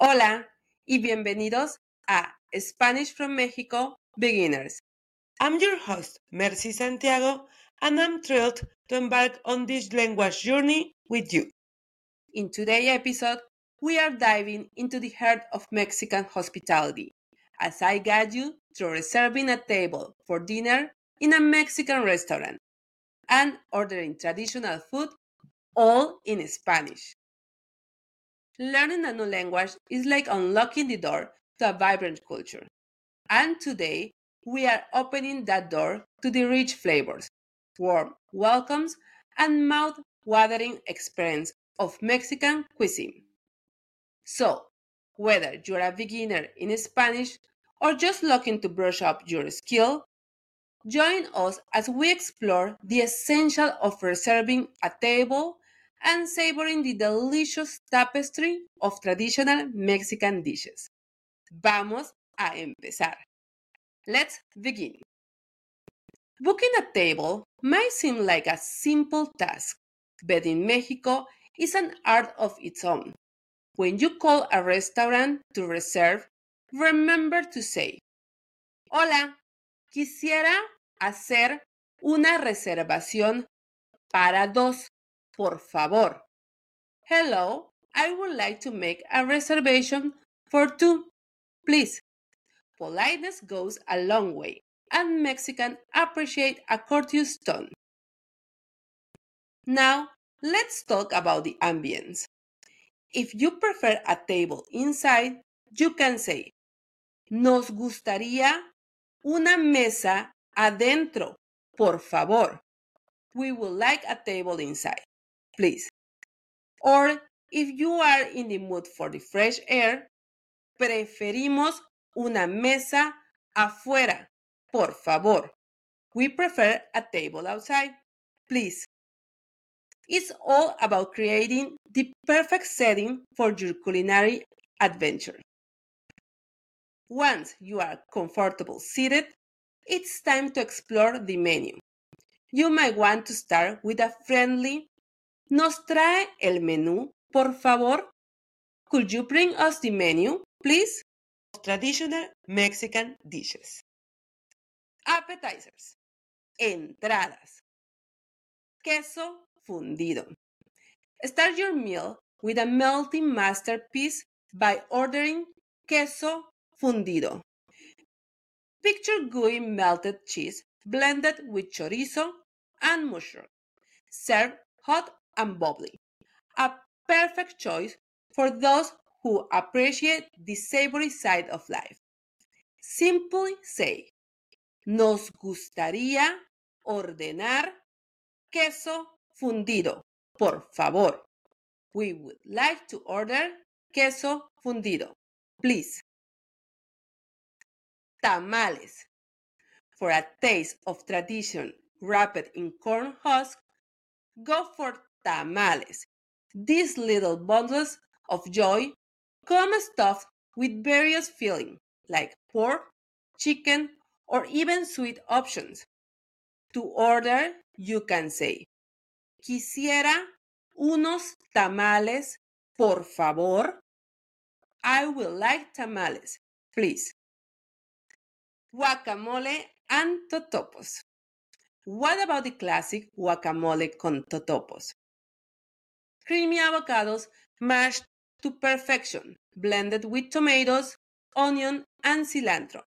Hola y bienvenidos a Spanish from Mexico Beginners. I'm your host, Mercy Santiago, and I'm thrilled to embark on this language journey with you. In today's episode, we are diving into the heart of Mexican hospitality as I guide you through reserving a table for dinner in a Mexican restaurant and ordering traditional food all in Spanish. Learning a new language is like unlocking the door to a vibrant culture. And today, we are opening that door to the rich flavors, warm welcomes, and mouth watering experience of Mexican cuisine. So, whether you're a beginner in Spanish or just looking to brush up your skill, join us as we explore the essential of reserving a table and savoring the delicious tapestry of traditional Mexican dishes. Vamos a empezar. Let's begin. Booking a table might seem like a simple task, but in Mexico is an art of its own. When you call a restaurant to reserve, remember to say, Hola, quisiera hacer una reservación para dos por favor. Hello, I would like to make a reservation for two, please. Politeness goes a long way, and Mexicans appreciate a courteous tone. Now, let's talk about the ambience. If you prefer a table inside, you can say, Nos gustaría una mesa adentro, por favor. We would like a table inside please. Or if you are in the mood for the fresh air, preferimos una mesa afuera, por favor. We prefer a table outside, please. It's all about creating the perfect setting for your culinary adventure. Once you are comfortable seated, it's time to explore the menu. You might want to start with a friendly ¿Nos trae el menú, por favor? Could you bring us the menu, please? Traditional Mexican dishes. Appetizers. Entradas. Queso fundido. Start your meal with a melting masterpiece by ordering queso fundido. Picture gooey melted cheese blended with chorizo and mushroom. Serve hot and bubbly. A perfect choice for those who appreciate the savory side of life. Simply say, nos gustaría ordenar queso fundido, por favor. We would like to order queso fundido, please. Tamales. For a taste of tradition wrapped in corn husk, go for tamales. These little bundles of joy come stuffed with various fillings like pork, chicken, or even sweet options. To order, you can say, Quisiera unos tamales, por favor. I will like tamales, please. Guacamole and totopos. What about the classic guacamole con totopos? Creamy avocados mashed to perfection, blended with tomatoes, onion, and cilantro,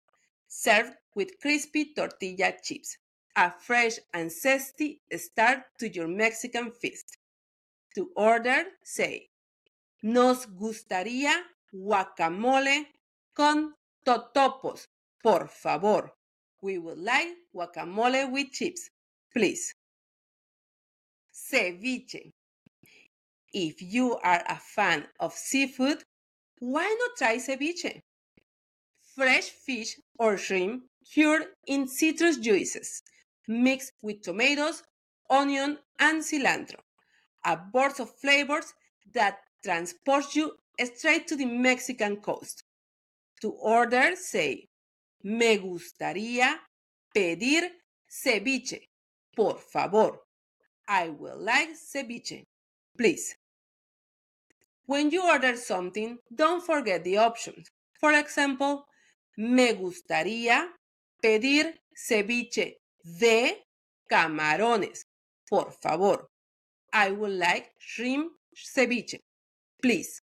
served with crispy tortilla chips. A fresh and zesty start to your Mexican feast. To order, say, Nos gustaría guacamole con totopos, por favor. We would like guacamole with chips, please. Ceviche. If you are a fan of seafood, why not try ceviche? Fresh fish or shrimp cured in citrus juices, mixed with tomatoes, onion, and cilantro. A burst of flavors that transports you straight to the Mexican coast. To order, say, me gustaría pedir ceviche. Por favor. I will like ceviche. Please. When you order something, don't forget the options. For example, me gustaría pedir ceviche de camarones. Por favor. I would like shrimp ceviche. Please.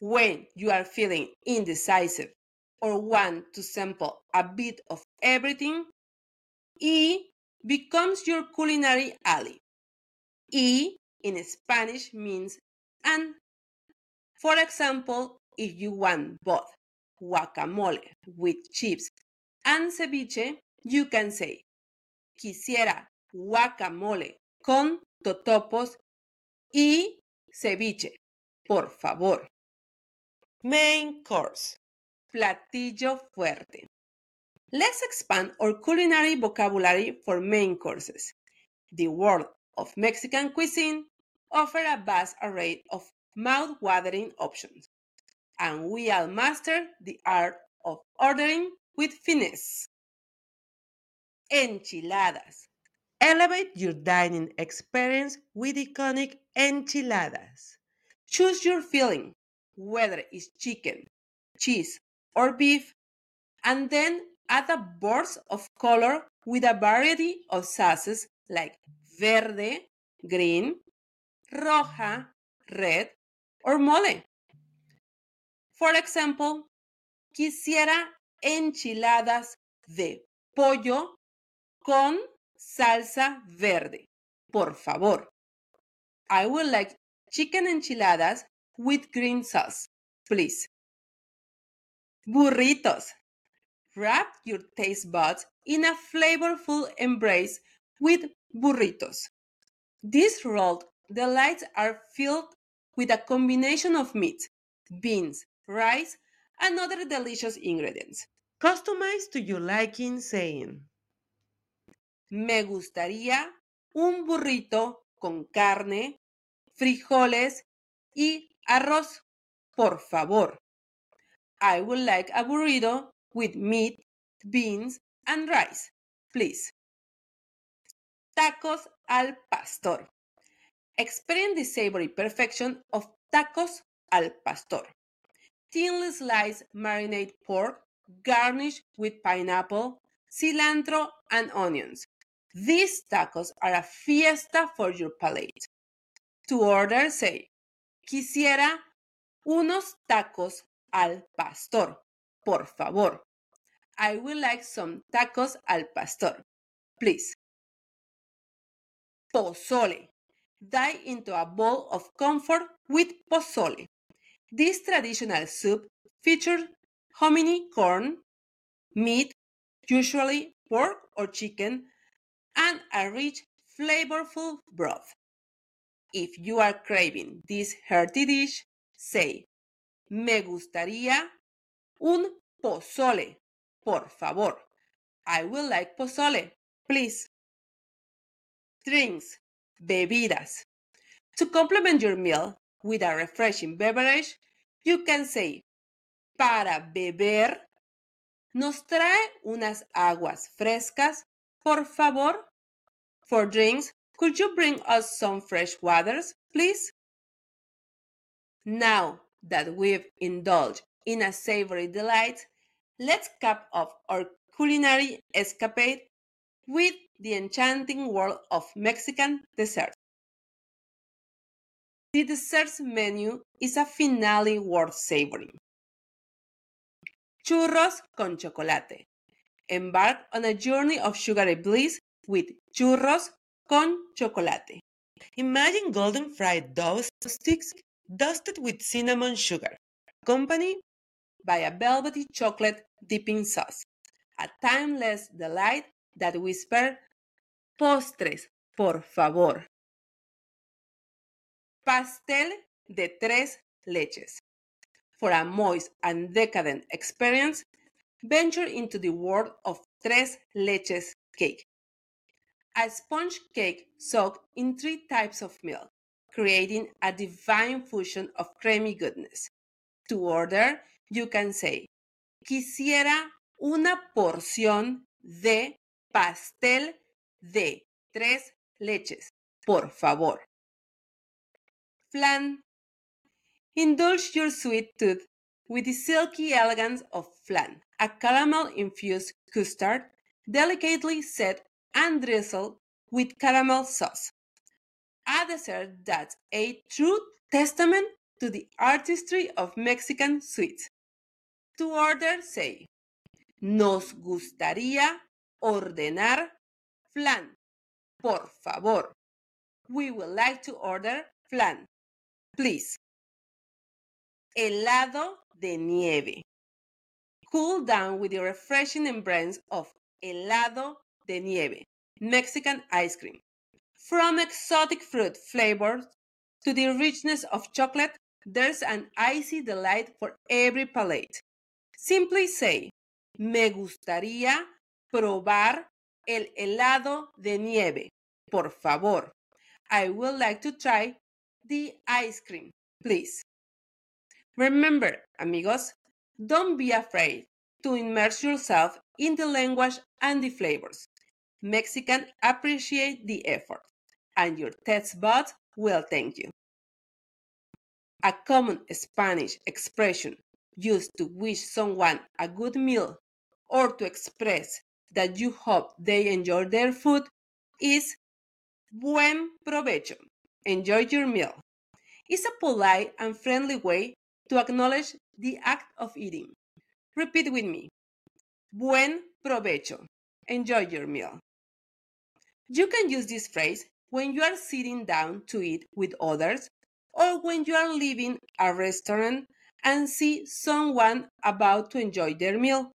When you are feeling indecisive or want to sample a bit of everything, E becomes your culinary ally. E in Spanish means and. For example, if you want both guacamole with chips and ceviche, you can say, quisiera guacamole con totopos y ceviche, por favor. Main course. Platillo fuerte. Let's expand our culinary vocabulary for main courses. The world of Mexican cuisine offers a vast array of mouth-watering options, and we all master the art of ordering with finesse. Enchiladas. Elevate your dining experience with iconic enchiladas. Choose your filling, whether it's chicken, cheese, or beef, and then add a burst of color with a variety of sauces like verde, green, roja, red, or mole. For example, quisiera enchiladas de pollo con salsa verde. Por favor. I would like chicken enchiladas with green sauce, please. Burritos. Wrap your taste buds in a flavorful embrace with burritos. These rolled delights are filled with a combination of meat, beans, rice, and other delicious ingredients. Customize to your liking saying, Me gustaría un burrito con carne, frijoles y arroz, por favor. I would like a burrito with meat, beans, and rice, please. Tacos al pastor. Experience the savory perfection of tacos al pastor. Thinly sliced marinade pork garnished with pineapple, cilantro, and onions. These tacos are a fiesta for your palate. To order, say, quisiera unos tacos al pastor, por favor. I would like some tacos al pastor, please. Pozole. Dive into a bowl of comfort with pozole. This traditional soup features hominy corn, meat, usually pork or chicken, and a rich, flavorful broth. If you are craving this hearty dish, say, Me gustaría un pozole, por favor. I would like pozole, please. Drinks, bebidas. To complement your meal with a refreshing beverage, you can say, para beber, nos trae unas aguas frescas, por favor. For drinks, could you bring us some fresh waters, please? Now that we've indulged in a savory delight, let's cap off our culinary escapade with the enchanting world of Mexican desserts. The desserts menu is a finale worth savoring. Churros con chocolate. Embark on a journey of sugary bliss with churros con chocolate. Imagine golden fried dough sticks dusted with cinnamon sugar, accompanied by a velvety chocolate dipping sauce. A timeless delight that whisper, postres, por favor. Pastel de tres leches. For a moist and decadent experience, venture into the world of tres leches cake. A sponge cake soaked in three types of milk, creating a divine fusion of creamy goodness. To order, you can say, quisiera una porción de pastel de tres leches, por favor. Flan. Indulge your sweet tooth with the silky elegance of flan, a caramel-infused custard delicately set and drizzled with caramel sauce. A dessert that's a true testament to the artistry of Mexican sweets. To order, say, Nos gustaría ordenar flan. Por favor. We would like to order flan. Please. Helado de nieve. Cool down with the refreshing embrace of helado de nieve, Mexican ice cream. From exotic fruit flavors to the richness of chocolate, there's an icy delight for every palate. Simply say, me gustaría probar el helado de nieve. Por favor. I would like to try the ice cream, please. Remember, amigos, don't be afraid to immerse yourself in the language and the flavors. Mexican appreciate the effort, and your taste buds will thank you. A common Spanish expression used to wish someone a good meal or to express that you hope they enjoy their food is buen provecho. Enjoy your meal. It's a polite and friendly way to acknowledge the act of eating. Repeat with me. Buen provecho. Enjoy your meal. You can use this phrase when you are sitting down to eat with others or when you are leaving a restaurant and see someone about to enjoy their meal.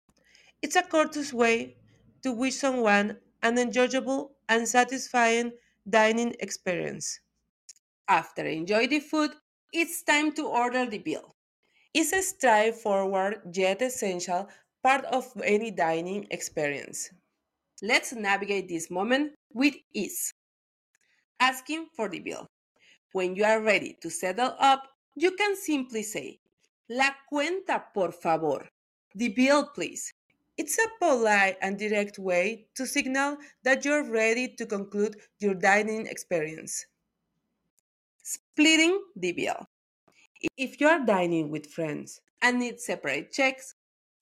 It's a courteous way to wish someone an enjoyable and satisfying dining experience. After enjoy the food, it's time to order the bill. It's a straightforward yet essential part of any dining experience. Let's navigate this moment with ease. Asking for the bill. When you are ready to settle up, you can simply say, La cuenta, por favor. The bill, please. It's a polite and direct way to signal that you're ready to conclude your dining experience. Splitting the bill. If you are dining with friends and need separate checks,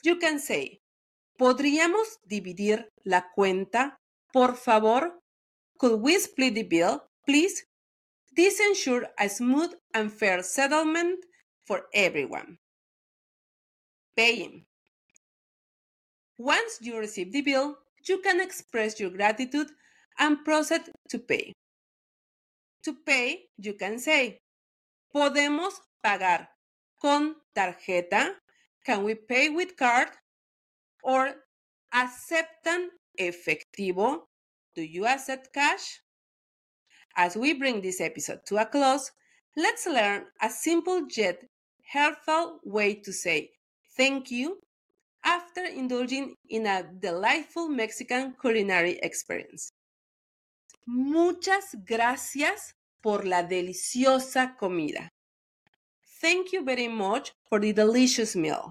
you can say, ¿Podríamos dividir la cuenta, por favor? Could we split the bill, please? This ensures a smooth and fair settlement for everyone. Paying. Once you receive the bill, you can express your gratitude and proceed to pay. To pay, you can say, ¿Podemos pagar con tarjeta? Can we pay with card? Or aceptan efectivo? Do you accept cash? As we bring this episode to a close, let's learn a simple yet helpful way to say thank you after indulging in a delightful Mexican culinary experience. Muchas gracias por la deliciosa comida. Thank you very much for the delicious meal.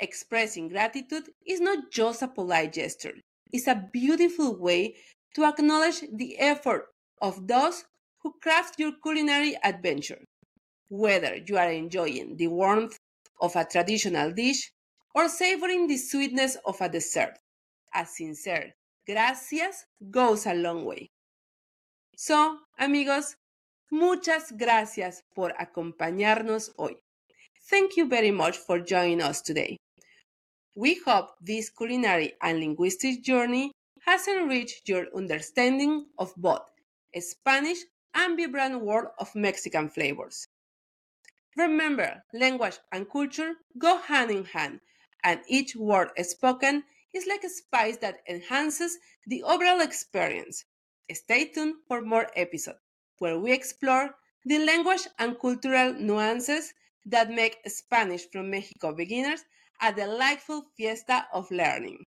Expressing gratitude is not just a polite gesture, it's a beautiful way to acknowledge the effort of those who craft your culinary adventure. Whether you are enjoying the warmth of a traditional dish or savoring the sweetness of a dessert, a sincere gracias goes a long way. So, amigos, muchas gracias por acompañarnos hoy. Thank you very much for joining us today. We hope this culinary and linguistic journey has enriched your understanding of both a Spanish and vibrant world of Mexican flavors. Remember, language and culture go hand in hand, and each word spoken is like a spice that enhances the overall experience. Stay tuned for more episodes where we explore the language and cultural nuances that make Spanish from Mexico beginners a delightful fiesta of learning.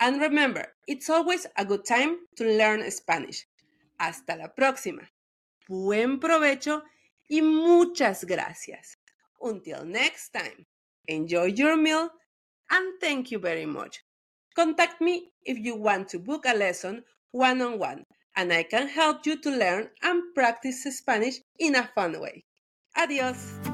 And remember, it's always a good time to learn Spanish. Hasta la próxima. Buen provecho y muchas gracias. Until next time, enjoy your meal and thank you very much. Contact me if you want to book a lesson one on one, and I can help you to learn and practice Spanish in a fun way. Adiós.